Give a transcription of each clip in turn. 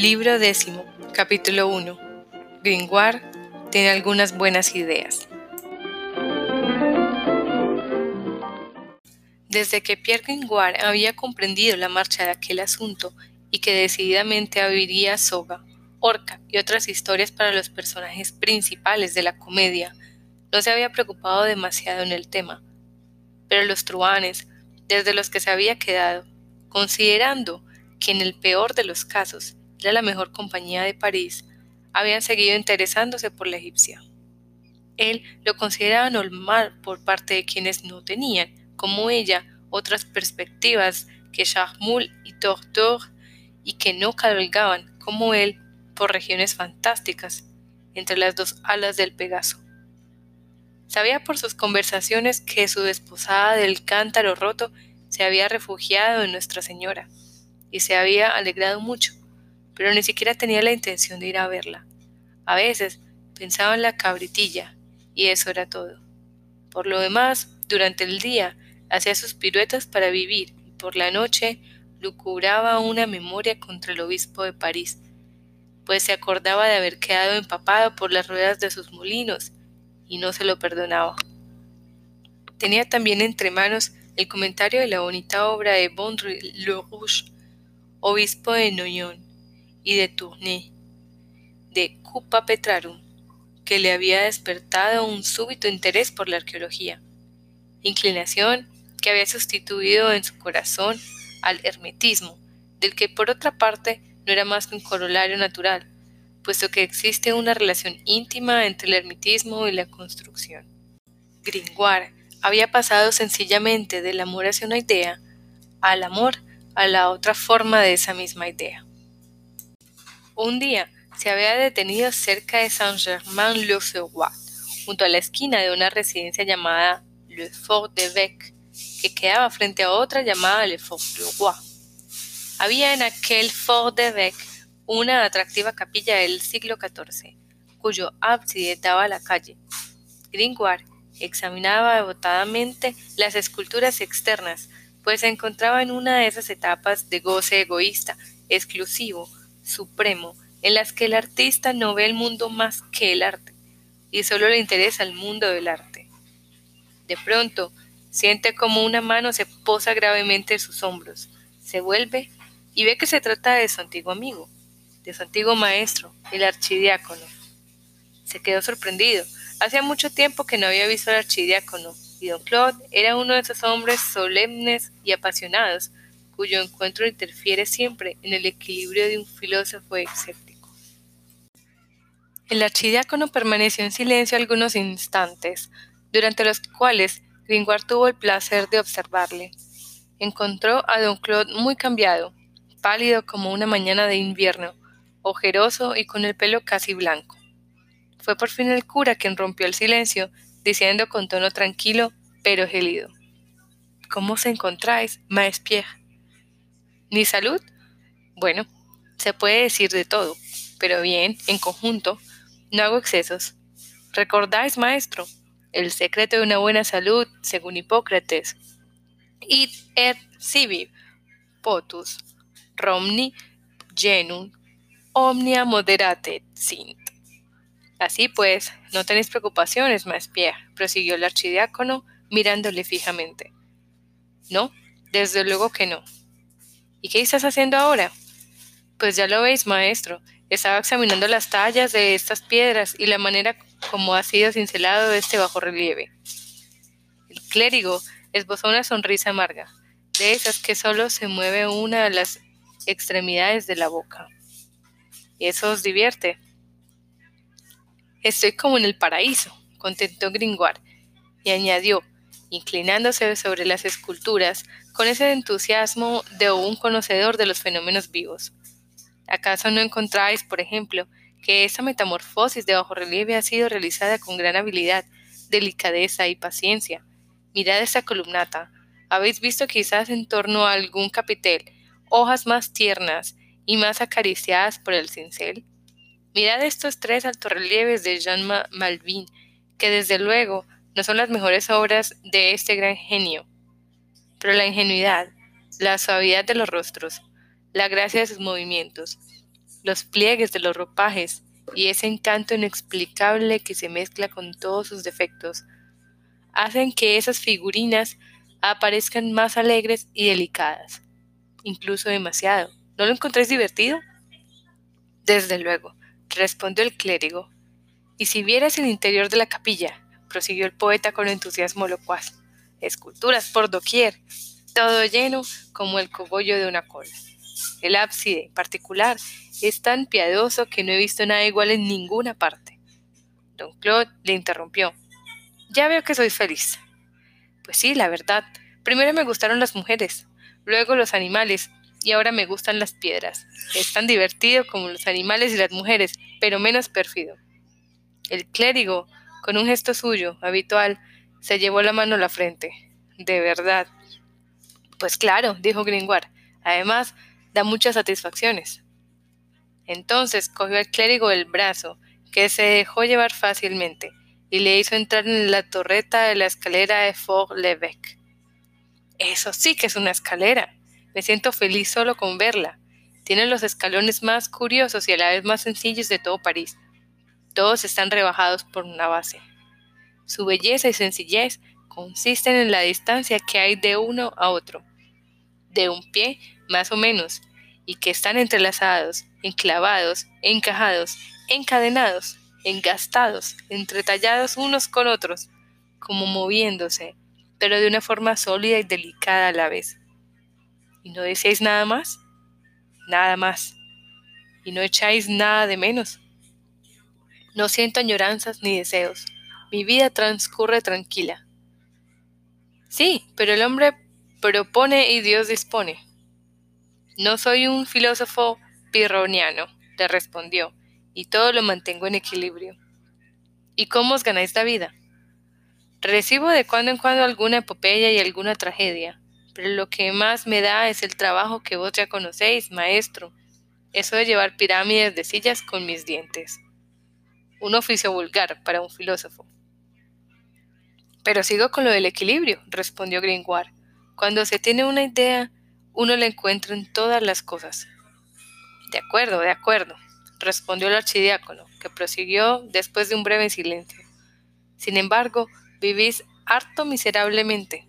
Libro décimo, capítulo 1. Gringoire tiene algunas buenas ideas. Desde que Pierre Gringoire había comprendido la marcha de aquel asunto y que decididamente abriría soga, orca y otras historias para los personajes principales de la comedia, no se había preocupado demasiado en el tema. Pero los truanes, desde los que se había quedado, considerando que en el peor de los casos era la mejor compañía de París, habían seguido interesándose por la egipcia. Él lo consideraba normal por parte de quienes no tenían, como ella, otras perspectivas que Charmoul y Torture y que no cabalgaban, como él, por regiones fantásticas, entre las dos alas del Pegaso. Sabía por sus conversaciones que su desposada del cántaro roto se había refugiado en Nuestra Señora, y se había alegrado mucho, pero ni siquiera tenía la intención de ir a verla. A veces pensaba en la cabritilla, y eso era todo. Por lo demás, durante el día hacía sus piruetas para vivir, y por la noche lucubraba una memoria contra el obispo de París, pues se acordaba de haber quedado empapado por las ruedas de sus molinos, y no se lo perdonaba. Tenía también entre manos el comentario de la bonita obra de Bondry Le Rouge, obispo de Noyon, y de Tournai, de Cupa Petrarum, que le había despertado un súbito interés por la arqueología, inclinación que había sustituido en su corazón al hermetismo, del que por otra parte no era más que un corolario natural, puesto que existe una relación íntima entre el ermitismo y la construcción. Gringoire había pasado sencillamente del amor hacia una idea al amor a la otra forma de esa misma idea. Un día se había detenido cerca de Saint-Germain-l'Auxerrois, junto a la esquina de una residencia llamada Le Fort de Bec, que quedaba frente a otra llamada Le Fort du Roi. Había en aquel Fort de Bec una atractiva capilla del siglo XIV, cuyo ábside daba a la calle. Gringoire examinaba devotadamente las esculturas externas, pues se encontraba en una de esas etapas de goce egoísta, exclusivo, supremo, en las que el artista no ve el mundo más que el arte, y solo le interesa el mundo del arte. De pronto, siente como una mano se posa gravemente en sus hombros, se vuelve y ve que se trata de su antiguo amigo, de su antiguo maestro, el archidiácono. Se quedó sorprendido. Hacía mucho tiempo que no había visto al archidiácono, y don Claude era uno de esos hombres solemnes y apasionados cuyo encuentro interfiere siempre en el equilibrio de un filósofo escéptico. El archidiácono permaneció en silencio algunos instantes, durante los cuales Gringoire tuvo el placer de observarle. Encontró a don Claude muy cambiado, pálido como una mañana de invierno, ojeroso y con el pelo casi blanco. Fue por fin el cura quien rompió el silencio, diciendo con tono tranquilo pero gélido. ¿Cómo os encontráis, maes Pierre? ¿Ni salud? Bueno, se puede decir de todo, pero bien, en conjunto, no hago excesos. ¿Recordáis, maestro? El secreto de una buena salud, según Hipócrates. Id et sibi, potus, romni genum, omnia moderate sint. Así pues, no tenéis preocupaciones, Pierre, prosiguió el archidiácono, mirándole fijamente. No, desde luego que no. ¿Y qué estás haciendo ahora? Pues ya lo veis, maestro. Estaba examinando las tallas de estas piedras y la manera como ha sido cincelado este bajo relieve. El clérigo esbozó una sonrisa amarga, de esas que solo se mueve una de las extremidades de la boca. ¿Y eso os divierte? Estoy como en el paraíso, contentó Gringoire, y añadió, inclinándose sobre las esculturas con ese entusiasmo de un conocedor de los fenómenos vivos. ¿Acaso no encontráis, por ejemplo, que esa metamorfosis de bajo relieve ha sido realizada con gran habilidad, delicadeza y paciencia? Mirad esa columnata. ¿Habéis visto quizás en torno a algún capitel hojas más tiernas y más acariciadas por el cincel? Mirad estos tres altorrelieves de Jean Malvin, que desde luego no son las mejores obras de este gran genio, pero la ingenuidad, la suavidad de los rostros, la gracia de sus movimientos, los pliegues de los ropajes y ese encanto inexplicable que se mezcla con todos sus defectos, hacen que esas figurinas aparezcan más alegres y delicadas, incluso demasiado. ¿No lo encontréis divertido? Desde luego, respondió el clérigo. Y si vieras el interior de la capilla, prosiguió el poeta con entusiasmo locuaz, esculturas por doquier, todo lleno como el cogollo de una cola. El ábside, en particular, es tan piadoso que no he visto nada igual en ninguna parte. Don Claude le interrumpió. Ya veo que sois feliz. Pues sí, la verdad. Primero me gustaron las mujeres, luego los animales, y ahora me gustan las piedras. Es tan divertido como los animales y las mujeres, pero menos pérfido. El clérigo, con un gesto suyo, habitual, se llevó la mano a la frente. De verdad. Pues claro, dijo Gringoire. Además, da muchas satisfacciones. Entonces cogió al clérigo el brazo, que se dejó llevar fácilmente, y le hizo entrar en la torreta de la escalera de Fort-l'Évêque. Eso sí que es una escalera. Me siento feliz solo con verla. Tiene los escalones más curiosos y a la vez más sencillos de todo París. Todos están rebajados por una base. Su belleza y sencillez consisten en la distancia que hay de uno a otro, de un pie más o menos, y que están entrelazados, enclavados, encajados, encadenados, engastados, entretallados unos con otros, como moviéndose, pero de una forma sólida y delicada a la vez. ¿Y no deseáis nada más? Nada más. ¿Y no echáis nada de menos? No siento añoranzas ni deseos. Mi vida transcurre tranquila. Sí, pero el hombre propone y Dios dispone. No soy un filósofo pirroniano, le respondió, y todo lo mantengo en equilibrio. ¿Y cómo os ganáis la vida? Recibo de cuando en cuando alguna epopeya y alguna tragedia, pero lo que más me da es el trabajo que vos ya conocéis, maestro, eso de llevar pirámides de sillas con mis dientes. Un oficio vulgar para un filósofo. Pero sigo con lo del equilibrio, respondió Gringoire. Cuando se tiene una idea, uno la encuentra en todas las cosas. De acuerdo, de acuerdo, respondió el archidiácono, que prosiguió después de un breve silencio. Sin embargo, vivís harto miserablemente.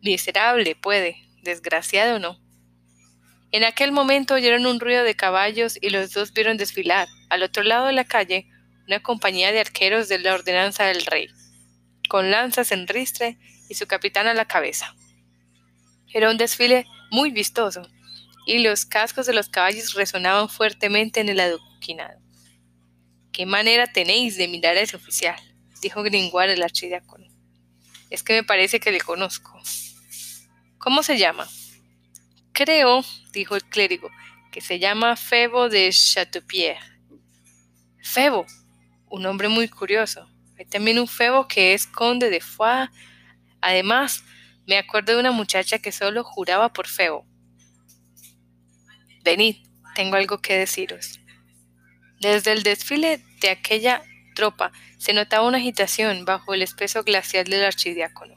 Miserable, puede, desgraciado no. En aquel momento oyeron un ruido de caballos y los dos vieron desfilar, al otro lado de la calle, una compañía de arqueros de la ordenanza del rey, con lanzas en ristre y su capitán a la cabeza. Era un desfile muy vistoso, y los cascos de los caballos resonaban fuertemente en el adoquinado. ¿Qué manera tenéis de mirar a ese oficial? dijo Gringoire el archidiácono. Es que me parece que le conozco. ¿Cómo se llama? Creo, dijo el clérigo, que se llama Febo de Chateaupied. Febo, un hombre muy curioso. Hay también un Febo que es conde de Foix. Además, me acuerdo de una muchacha que solo juraba por feo. Venid, tengo algo que deciros. Desde el desfile de aquella tropa se notaba una agitación bajo el espeso glacial del archidiácono.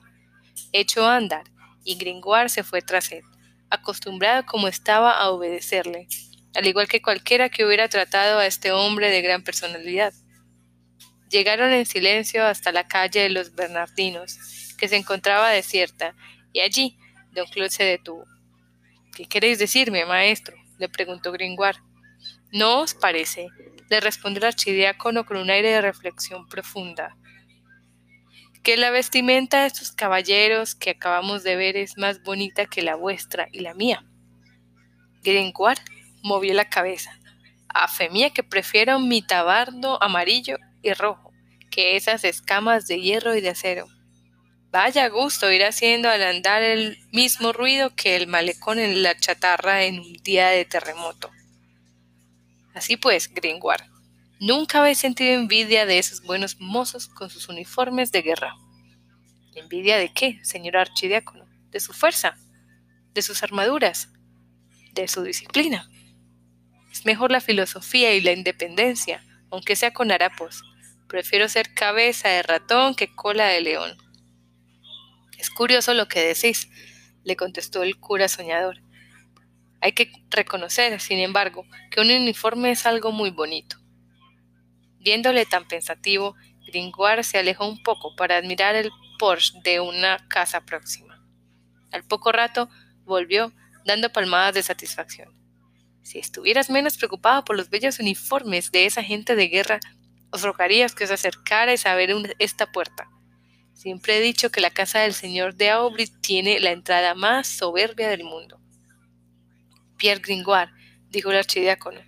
Echó a andar, y Gringoire se fue tras él, acostumbrado como estaba a obedecerle, al igual que cualquiera que hubiera tratado a este hombre de gran personalidad. Llegaron en silencio hasta la calle de los Bernardinos, que se encontraba desierta, y allí don Claude se detuvo. ¿Qué queréis decirme, maestro? le preguntó Gringoire. ¿No os parece? le respondió el archidiácono con un aire de reflexión profunda. Que la vestimenta de estos caballeros que acabamos de ver es más bonita que la vuestra y la mía. Gringoire movió la cabeza. A fe mía que prefiero mi tabardo amarillo y rojo que esas escamas de hierro y de acero. Vaya gusto ir haciendo al andar el mismo ruido que el malecón en la chatarra en un día de terremoto. Así pues, Gringoire, nunca habéis sentido envidia de esos buenos mozos con sus uniformes de guerra. ¿Envidia de qué, señor archidiácono? De su fuerza, de sus armaduras, de su disciplina. Es mejor la filosofía y la independencia, aunque sea con harapos. Prefiero ser cabeza de ratón que cola de león. Es curioso lo que decís, le contestó el cura soñador. Hay que reconocer, sin embargo, que un uniforme es algo muy bonito. Viéndole tan pensativo, Gringoire se alejó un poco para admirar el Porsche de una casa próxima. Al poco rato volvió, dando palmadas de satisfacción. Si estuvieras menos preocupado por los bellos uniformes de esa gente de guerra, os rogarías que os acercarais a ver esta puerta. Siempre he dicho que la casa del señor de Aubry tiene la entrada más soberbia del mundo. Pierre Gringoire, dijo el archidiácono.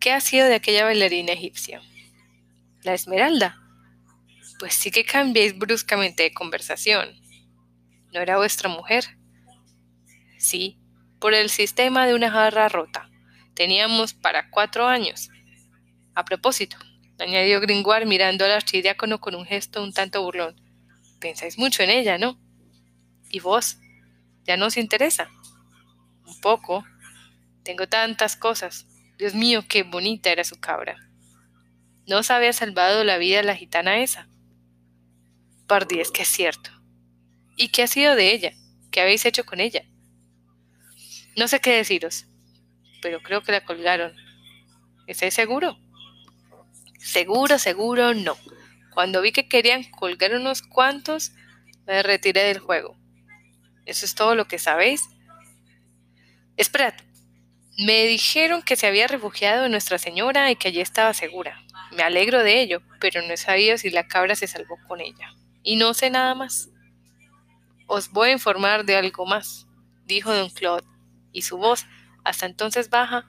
¿Qué ha sido de aquella bailarina egipcia? La Esmeralda. Pues sí que cambiéis bruscamente de conversación. ¿No era vuestra mujer? Sí, por el sistema de una jarra rota. Teníamos para cuatro años. A propósito, añadió Gringoire mirando al archidiácono con un gesto un tanto burlón. Pensáis mucho en ella, ¿no? ¿Y vos? ¿Ya no os interesa? Un poco. Tengo tantas cosas. Dios mío, qué bonita era su cabra. ¿No os había salvado la vida la gitana esa? Pardi, es que es cierto. ¿Y qué ha sido de ella? ¿Qué habéis hecho con ella? No sé qué deciros, pero creo que la colgaron. ¿Estáis seguro? Seguro, seguro, no. Cuando vi que querían colgar unos cuantos, me retiré del juego. ¿Eso es todo lo que sabéis? Esperad. Me dijeron que se había refugiado en Nuestra Señora y que allí estaba segura. Me alegro de ello, pero no he sabido si la cabra se salvó con ella. Y no sé nada más. Os voy a informar de algo más, dijo don Claude, y su voz, hasta entonces baja,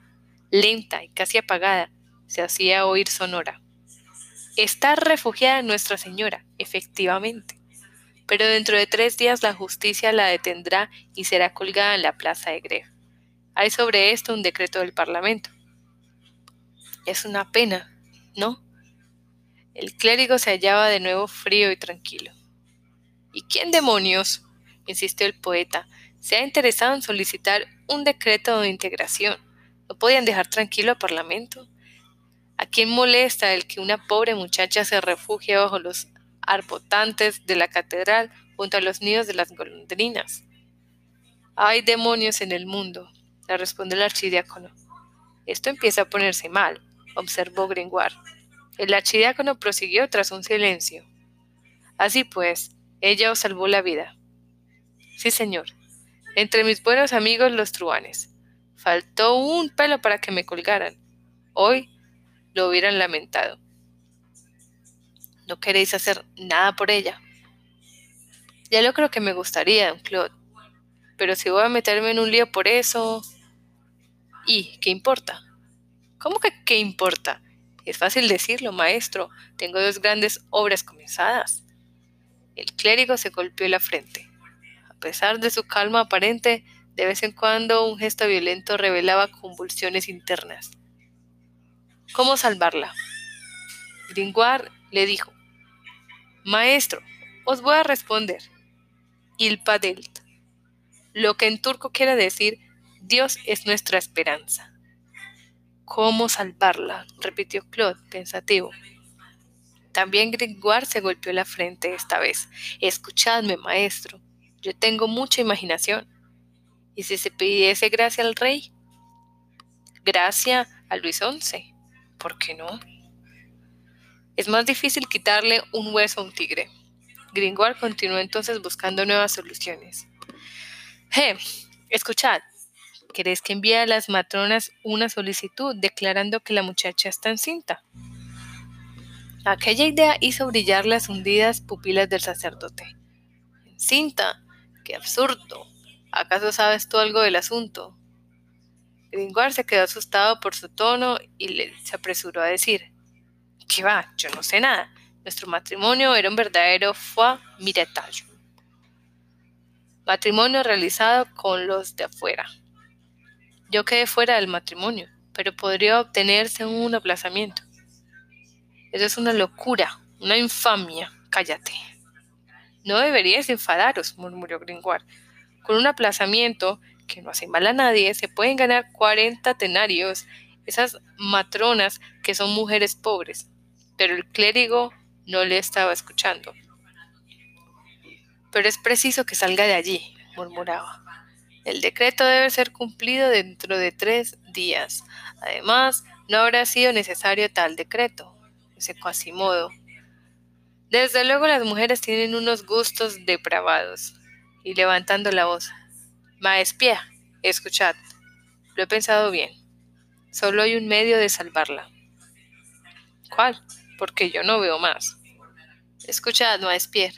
lenta y casi apagada, se hacía oír sonora. Está refugiada Nuestra Señora, efectivamente, pero dentro de tres días la justicia la detendrá y será colgada en la plaza de Greve. Hay sobre esto un decreto del Parlamento. Es una pena, ¿no? El clérigo se hallaba de nuevo frío y tranquilo. ¿Y quién demonios? insistió el poeta, se ha interesado en solicitar un decreto de integración. ¿No podían dejar tranquilo al Parlamento? ¿A quién molesta el que una pobre muchacha se refugie bajo los arbotantes de la catedral junto a los nidos de las golondrinas? Hay demonios en el mundo, le respondió el archidiácono. Esto empieza a ponerse mal, observó Gringoire. El archidiácono prosiguió tras un silencio. Así pues, ella os salvó la vida. Sí, señor. Entre mis buenos amigos los truanes. Faltó un pelo para que me colgaran. Hoy lo hubieran lamentado. ¿No queréis hacer nada por ella? Ya lo creo que me gustaría, don Claude. Pero si voy a meterme en un lío por eso... ¿Y qué importa? ¿Cómo que qué importa? Es fácil decirlo, maestro. Tengo dos grandes obras comenzadas. El clérigo se golpeó la frente. Pesar de su calma aparente, de vez en cuando un gesto violento revelaba convulsiones internas. ¿Cómo salvarla? Gringoire le dijo, Maestro, os voy a responder. Il padelt. Lo que en turco quiere decir, Dios es nuestra esperanza. ¿Cómo salvarla? repitió Claude, pensativo. También Gringoire se golpeó la frente esta vez. Escuchadme, maestro, yo tengo mucha imaginación. ¿Y si se pidiese gracia al rey? Gracia a Luis XI. ¿Por qué no? Es más difícil quitarle un hueso a un tigre. Gringoire continuó entonces buscando nuevas soluciones. ¡Eh! Escuchad. ¿Queréis que envíe a las matronas una solicitud declarando que la muchacha está encinta? Aquella idea hizo brillar las hundidas pupilas del sacerdote. ¿Encinta? ¡Qué absurdo! ¿Acaso sabes tú algo del asunto? Gringoire se quedó asustado por su tono y le, se apresuró a decir, ¿qué va? Yo no sé nada. Nuestro matrimonio era un verdadero foie miretage. Matrimonio realizado con los de afuera. Yo quedé fuera del matrimonio, pero podría obtenerse un aplazamiento. Eso es una locura, una infamia. Cállate. No deberíais enfadaros, murmuró Gringoire. Con un aplazamiento que no hace mal a nadie, se pueden ganar 40 tenarios esas matronas que son mujeres pobres. Pero el clérigo no le estaba escuchando. Pero es preciso que salga de allí, murmuraba. El decreto debe ser cumplido dentro de tres días. Además, no habrá sido necesario tal decreto. Ese Quasimodo. Desde luego las mujeres tienen unos gustos depravados. Y levantando la voz. Maespia, escuchad. Lo he pensado bien. Solo hay un medio de salvarla. ¿Cuál? Porque yo no veo más. Escuchad, Maespier.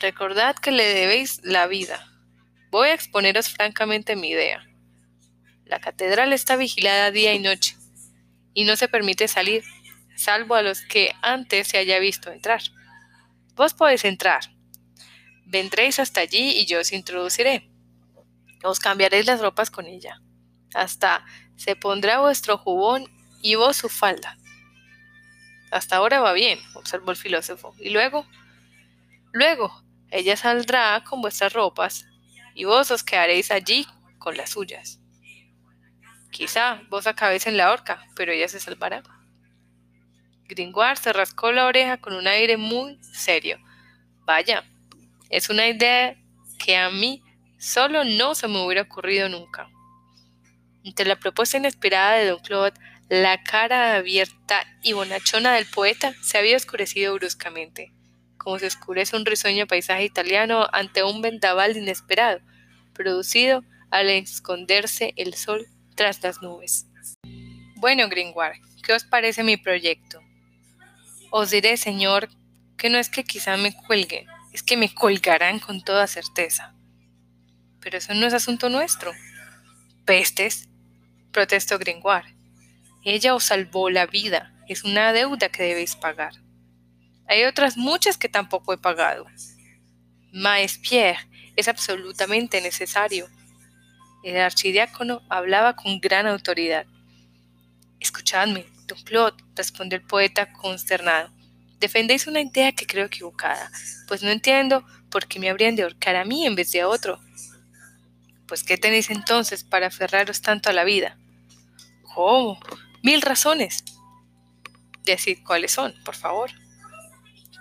Recordad que le debéis la vida. Voy a exponeros francamente mi idea. La catedral está vigilada día y noche, y no se permite salir, salvo a los que antes se haya visto entrar. Vos podéis entrar. Vendréis hasta allí y yo os introduciré. Os cambiaréis las ropas con ella. Hasta se pondrá vuestro jubón y vos su falda. Hasta ahora va bien, observó el filósofo. ¿Y luego? Luego, ella saldrá con vuestras ropas y vos os quedaréis allí con las suyas. Quizá vos acabéis en la horca, pero ella se salvará. Gringoire se rascó la oreja con un aire muy serio. Vaya, es una idea que a mí solo no se me hubiera ocurrido nunca. Ante la propuesta inesperada de Don Claude, la cara abierta y bonachona del poeta se había oscurecido bruscamente, como se oscurece un risueño paisaje italiano ante un vendaval inesperado, producido al esconderse el sol tras las nubes. Bueno, Gringoire, ¿qué os parece mi proyecto? Os diré, señor, que no es que quizá me cuelgue, es que me colgarán con toda certeza. Pero eso no es asunto nuestro. Pestes, protestó Gringoire. Ella os salvó la vida, es una deuda que debéis pagar. Hay otras muchas que tampoco he pagado. Maes Pierre es absolutamente necesario. El archidiácono hablaba con gran autoridad. Escuchadme, respondió el poeta consternado. Defendéis una idea que creo equivocada, pues no entiendo por qué me habrían de ahorcar a mí en vez de a otro. Pues, ¿qué tenéis entonces para aferraros tanto a la vida? ¿Cómo? Mil razones. Decid cuáles son, por favor.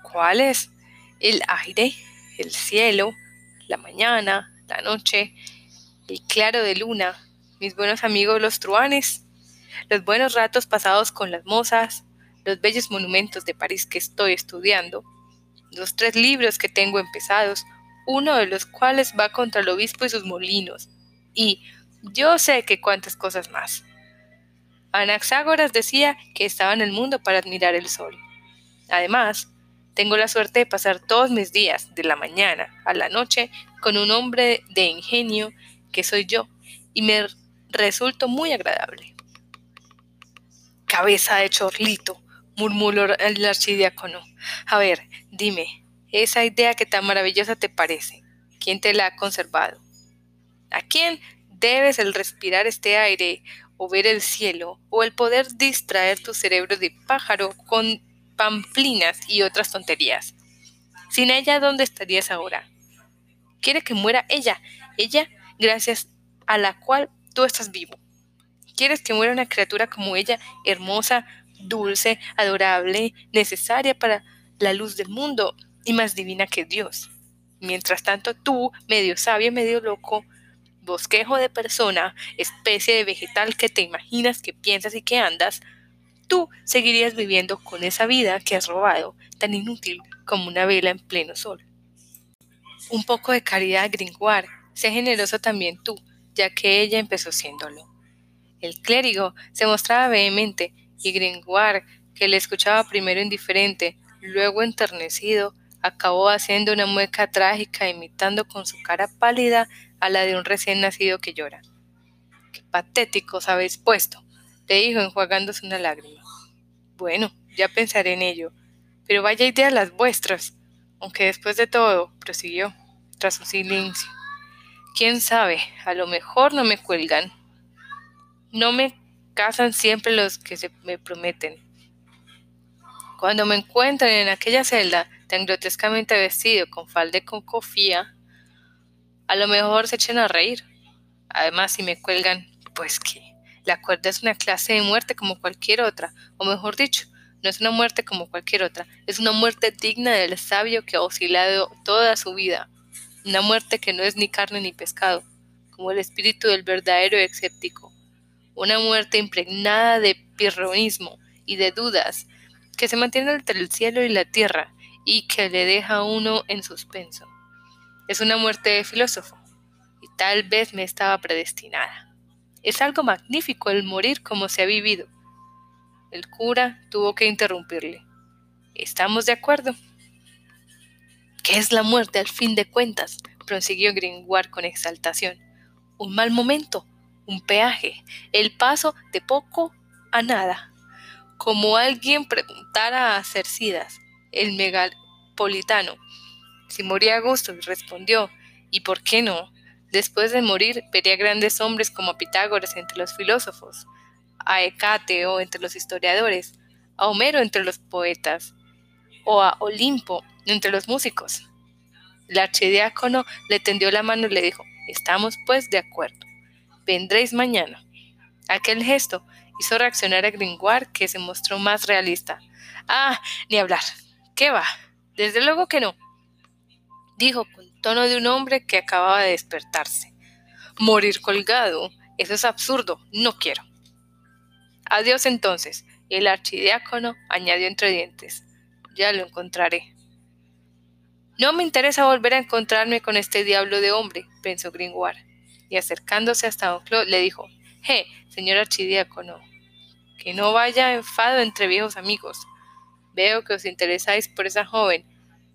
¿Cuáles? El aire, el cielo, la mañana, la noche, el claro de luna, mis buenos amigos los truanes, los buenos ratos pasados con las mozas, los bellos monumentos de París que estoy estudiando, los tres libros que tengo empezados, uno de los cuales va contra el obispo y sus molinos, y yo sé que cuántas cosas más. Anaxágoras decía que estaba en el mundo para admirar el sol. Además, tengo la suerte de pasar todos mis días, de la mañana a la noche, con un hombre de ingenio que soy yo, y me resulto muy agradable. Cabeza de chorlito, murmuró el archidiácono. A ver, dime, esa idea que tan maravillosa te parece, ¿quién te la ha conservado? ¿A quién debes el respirar este aire o ver el cielo, o el poder distraer tu cerebro de pájaro con pamplinas y otras tonterías. Sin ella, ¿dónde estarías ahora? Quiere que muera ella, ella gracias a la cual tú estás vivo. Quieres que muera una criatura como ella, hermosa, dulce, adorable, necesaria para la luz del mundo y más divina que Dios. Mientras tanto, tú, medio sabio, medio loco, bosquejo de persona, especie de vegetal que te imaginas que piensas y que andas, tú seguirías viviendo con esa vida que has robado, tan inútil como una vela en pleno sol. Un poco de caridad, Gringoire, sé generoso también tú, ya que ella empezó siéndolo. El clérigo se mostraba vehemente y Gringoire, que le escuchaba primero indiferente, luego enternecido, acabó haciendo una mueca trágica imitando con su cara pálida a la de un recién nacido que llora. Qué patéticos habéis puesto, le dijo enjuagándose una lágrima. Bueno, ya pensaré en ello, pero vaya idea las vuestras, aunque después de todo, prosiguió, tras su silencio. Quién sabe, a lo mejor no me cuelgan. No me casan siempre los que se me prometen. Cuando me encuentran en aquella celda tan grotescamente vestido con falda con cofía, a lo mejor se echen a reír. Además, si me cuelgan, pues que la cuerda es una clase de muerte como cualquier otra, o mejor dicho, no es una muerte como cualquier otra, es una muerte digna del sabio que ha oscilado toda su vida, una muerte que no es ni carne ni pescado, como el espíritu del verdadero escéptico, una muerte impregnada de pirronismo y de dudas, que se mantiene entre el cielo y la tierra y que le deja a uno en suspenso. Es una muerte de filósofo, y tal vez me estaba predestinada. Es algo magnífico el morir como se ha vivido. El cura tuvo que interrumpirle. ¿Estamos de acuerdo? ¿Qué es la muerte al fin de cuentas? prosiguió Gringoire con exaltación. Un mal momento, un peaje, el paso de poco a nada. Como alguien preguntara a Cercidas, el megapolitano, si moría a gusto, respondió, ¿y por qué no? Después de morir vería grandes hombres como Pitágoras entre los filósofos, a Hecateo entre los historiadores, a Homero entre los poetas, o a Olimpo entre los músicos. El archidiácono le tendió la mano y le dijo, estamos pues de acuerdo, vendréis mañana. Aquel gesto hizo reaccionar a Gringoire, que se mostró más realista. Ah, ni hablar. ¿Qué va? Desde luego que no, dijo con tono de un hombre que acababa de despertarse. Morir colgado, eso es absurdo, no quiero. Adiós entonces. El archidiácono añadió entre dientes. Ya lo encontraré. No me interesa volver a encontrarme con este diablo de hombre, pensó Gringoire, y acercándose hasta don Claude le dijo, «Je, señor archidiácono, que no vaya enfado entre viejos amigos. Veo que os interesáis por esa joven,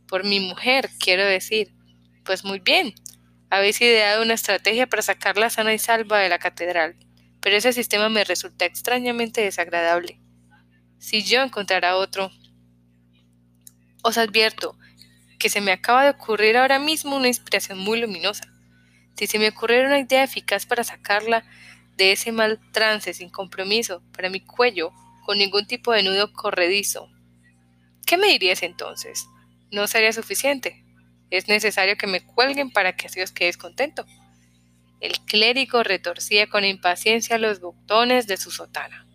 por mi mujer, quiero decir. Pues muy bien, habéis ideado una estrategia para sacarla sana y salva de la catedral, pero ese sistema me resulta extrañamente desagradable. Si yo encontrara otro, os advierto que se me acaba de ocurrir ahora mismo una inspiración muy luminosa. Si se me ocurriera una idea eficaz para sacarla de ese mal trance sin compromiso para mi cuello, con ningún tipo de nudo corredizo, ¿qué me dirías entonces? ¿No sería suficiente? Es necesario que me cuelguen para que así os quedéis contento. El clérigo retorcía con impaciencia los botones de su sotana.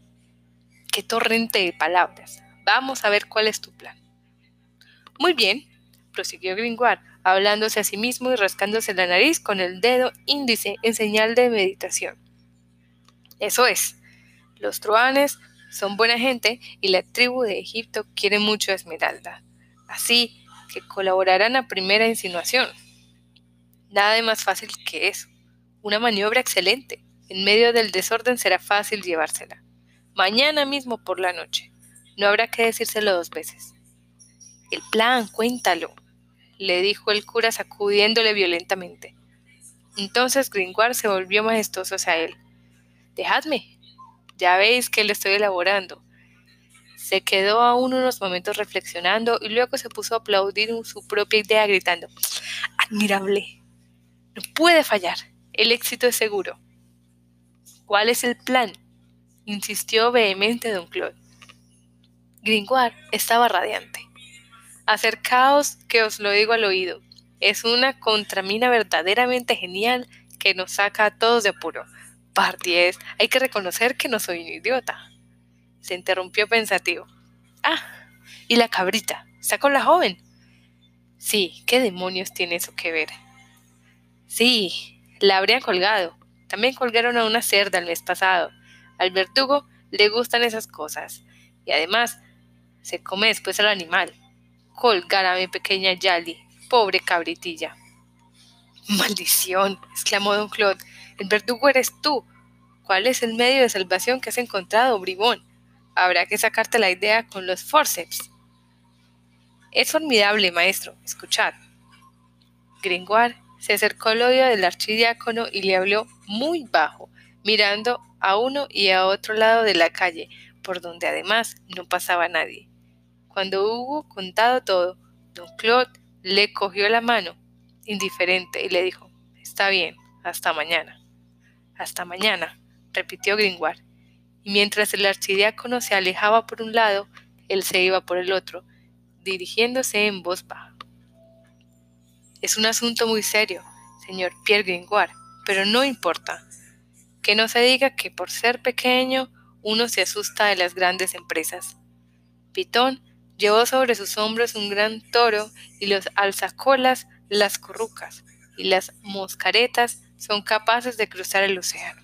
¡Qué torrente de palabras! Vamos a ver cuál es tu plan. Muy bien, prosiguió Gringoire, hablándose a sí mismo y rascándose la nariz con el dedo índice en señal de meditación. Eso es. Los truanes son buena gente y la tribu de Egipto quiere mucho a Esmeralda. Así que colaborarán a primera insinuación. Nada de más fácil que eso. Una maniobra excelente. En medio del desorden será fácil llevársela. Mañana mismo por la noche. No habrá que decírselo dos veces. El plan, cuéntalo, le dijo el cura sacudiéndole violentamente. Entonces Gringoire se volvió majestuoso hacia él. Dejadme. Ya veis que le estoy elaborando. Se quedó aún unos momentos reflexionando y luego se puso a aplaudir su propia idea gritando Admirable. No puede fallar. El éxito es seguro. ¿Cuál es el plan? insistió vehemente don Claude. Gringoire estaba radiante. Acercaos que os lo digo al oído. Es una contramina verdaderamente genial que nos saca a todos de apuro. Parties, hay que reconocer que no soy un idiota. Se interrumpió pensativo. Ah, ¿y la cabrita? ¿Está con la joven? Sí, ¿qué demonios tiene eso que ver? Sí, la habrían colgado. También colgaron a una cerda el mes pasado. Al verdugo le gustan esas cosas. Y además, se come después al animal colgar a mi pequeña Yali, pobre cabritilla. Maldición, exclamó don Claude, el verdugo eres tú. ¿Cuál es el medio de salvación que has encontrado, bribón? Habrá que sacarte la idea con los forceps. Es formidable, maestro, escuchad. Gringoire se acercó al oído del archidiácono y le habló muy bajo, mirando a uno y a otro lado de la calle, por donde además no pasaba nadie. Cuando hubo contado todo, don Claude le cogió la mano, indiferente, y le dijo, Está bien, hasta mañana. Hasta mañana, repitió Gringoire. Y mientras el archidiácono se alejaba por un lado, él se iba por el otro, dirigiéndose en voz baja. Es un asunto muy serio, señor Pierre Gringoire, pero no importa. Que no se diga que por ser pequeño uno se asusta de las grandes empresas. Pitón Llevó sobre sus hombros un gran toro y los alzacolas las corrucas, y las moscaretas son capaces de cruzar el océano.